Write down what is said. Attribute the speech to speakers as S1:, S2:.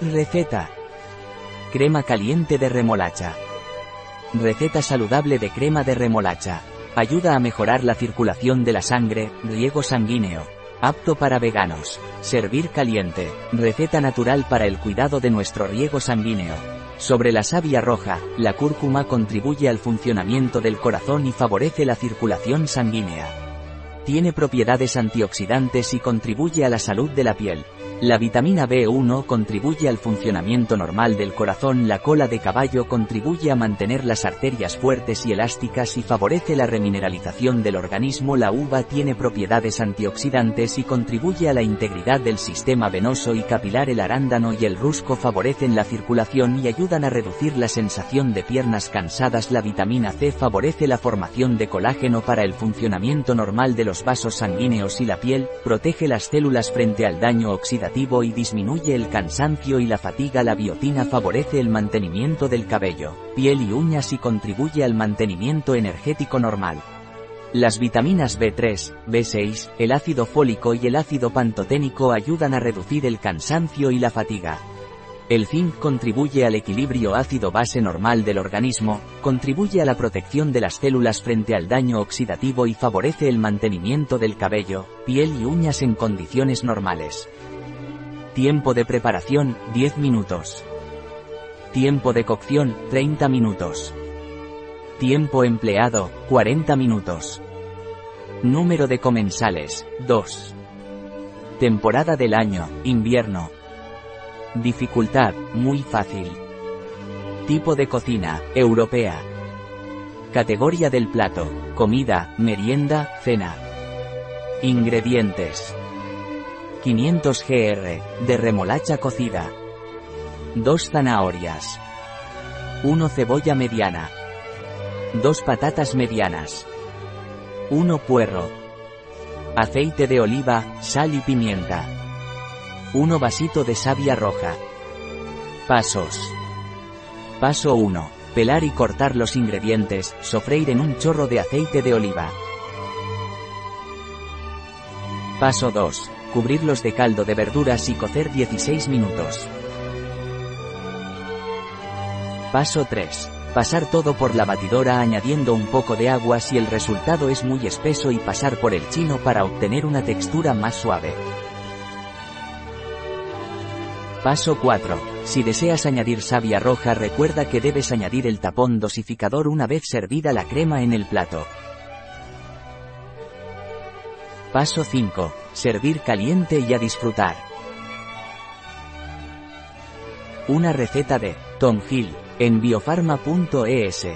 S1: Receta. Crema caliente de remolacha. Receta saludable de crema de remolacha. Ayuda a mejorar la circulación de la sangre, riego sanguíneo. Apto para veganos. Servir caliente. Receta natural para el cuidado de nuestro riego sanguíneo. Sobre la savia roja, la cúrcuma contribuye al funcionamiento del corazón y favorece la circulación sanguínea. Tiene propiedades antioxidantes y contribuye a la salud de la piel. La vitamina B1 contribuye al funcionamiento normal del corazón, la cola de caballo contribuye a mantener las arterias fuertes y elásticas y favorece la remineralización del organismo, la uva tiene propiedades antioxidantes y contribuye a la integridad del sistema venoso y capilar, el arándano y el rusco favorecen la circulación y ayudan a reducir la sensación de piernas cansadas, la vitamina C favorece la formación de colágeno para el funcionamiento normal de los vasos sanguíneos y la piel, protege las células frente al daño oxidativo y disminuye el cansancio y la fatiga. La biotina favorece el mantenimiento del cabello, piel y uñas y contribuye al mantenimiento energético normal. Las vitaminas B3, B6, el ácido fólico y el ácido pantoténico ayudan a reducir el cansancio y la fatiga. El zinc contribuye al equilibrio ácido-base normal del organismo, contribuye a la protección de las células frente al daño oxidativo y favorece el mantenimiento del cabello, piel y uñas en condiciones normales. Tiempo de preparación, 10 minutos. Tiempo de cocción, 30 minutos. Tiempo empleado, 40 minutos. Número de comensales, 2. Temporada del año, invierno. Dificultad, muy fácil. Tipo de cocina, europea. Categoría del plato, comida, merienda, cena. Ingredientes. 500 gr, de remolacha cocida. 2 zanahorias. 1 cebolla mediana. 2 patatas medianas. 1 puerro. Aceite de oliva, sal y pimienta. 1 vasito de savia roja. Pasos. Paso 1. Pelar y cortar los ingredientes, sofreír en un chorro de aceite de oliva. Paso 2 cubrirlos de caldo de verduras y cocer 16 minutos. Paso 3. Pasar todo por la batidora añadiendo un poco de agua si el resultado es muy espeso y pasar por el chino para obtener una textura más suave. Paso 4. Si deseas añadir savia roja recuerda que debes añadir el tapón dosificador una vez servida la crema en el plato. Paso 5. Servir caliente y a disfrutar. Una receta de Tom Hill en biofarma.es.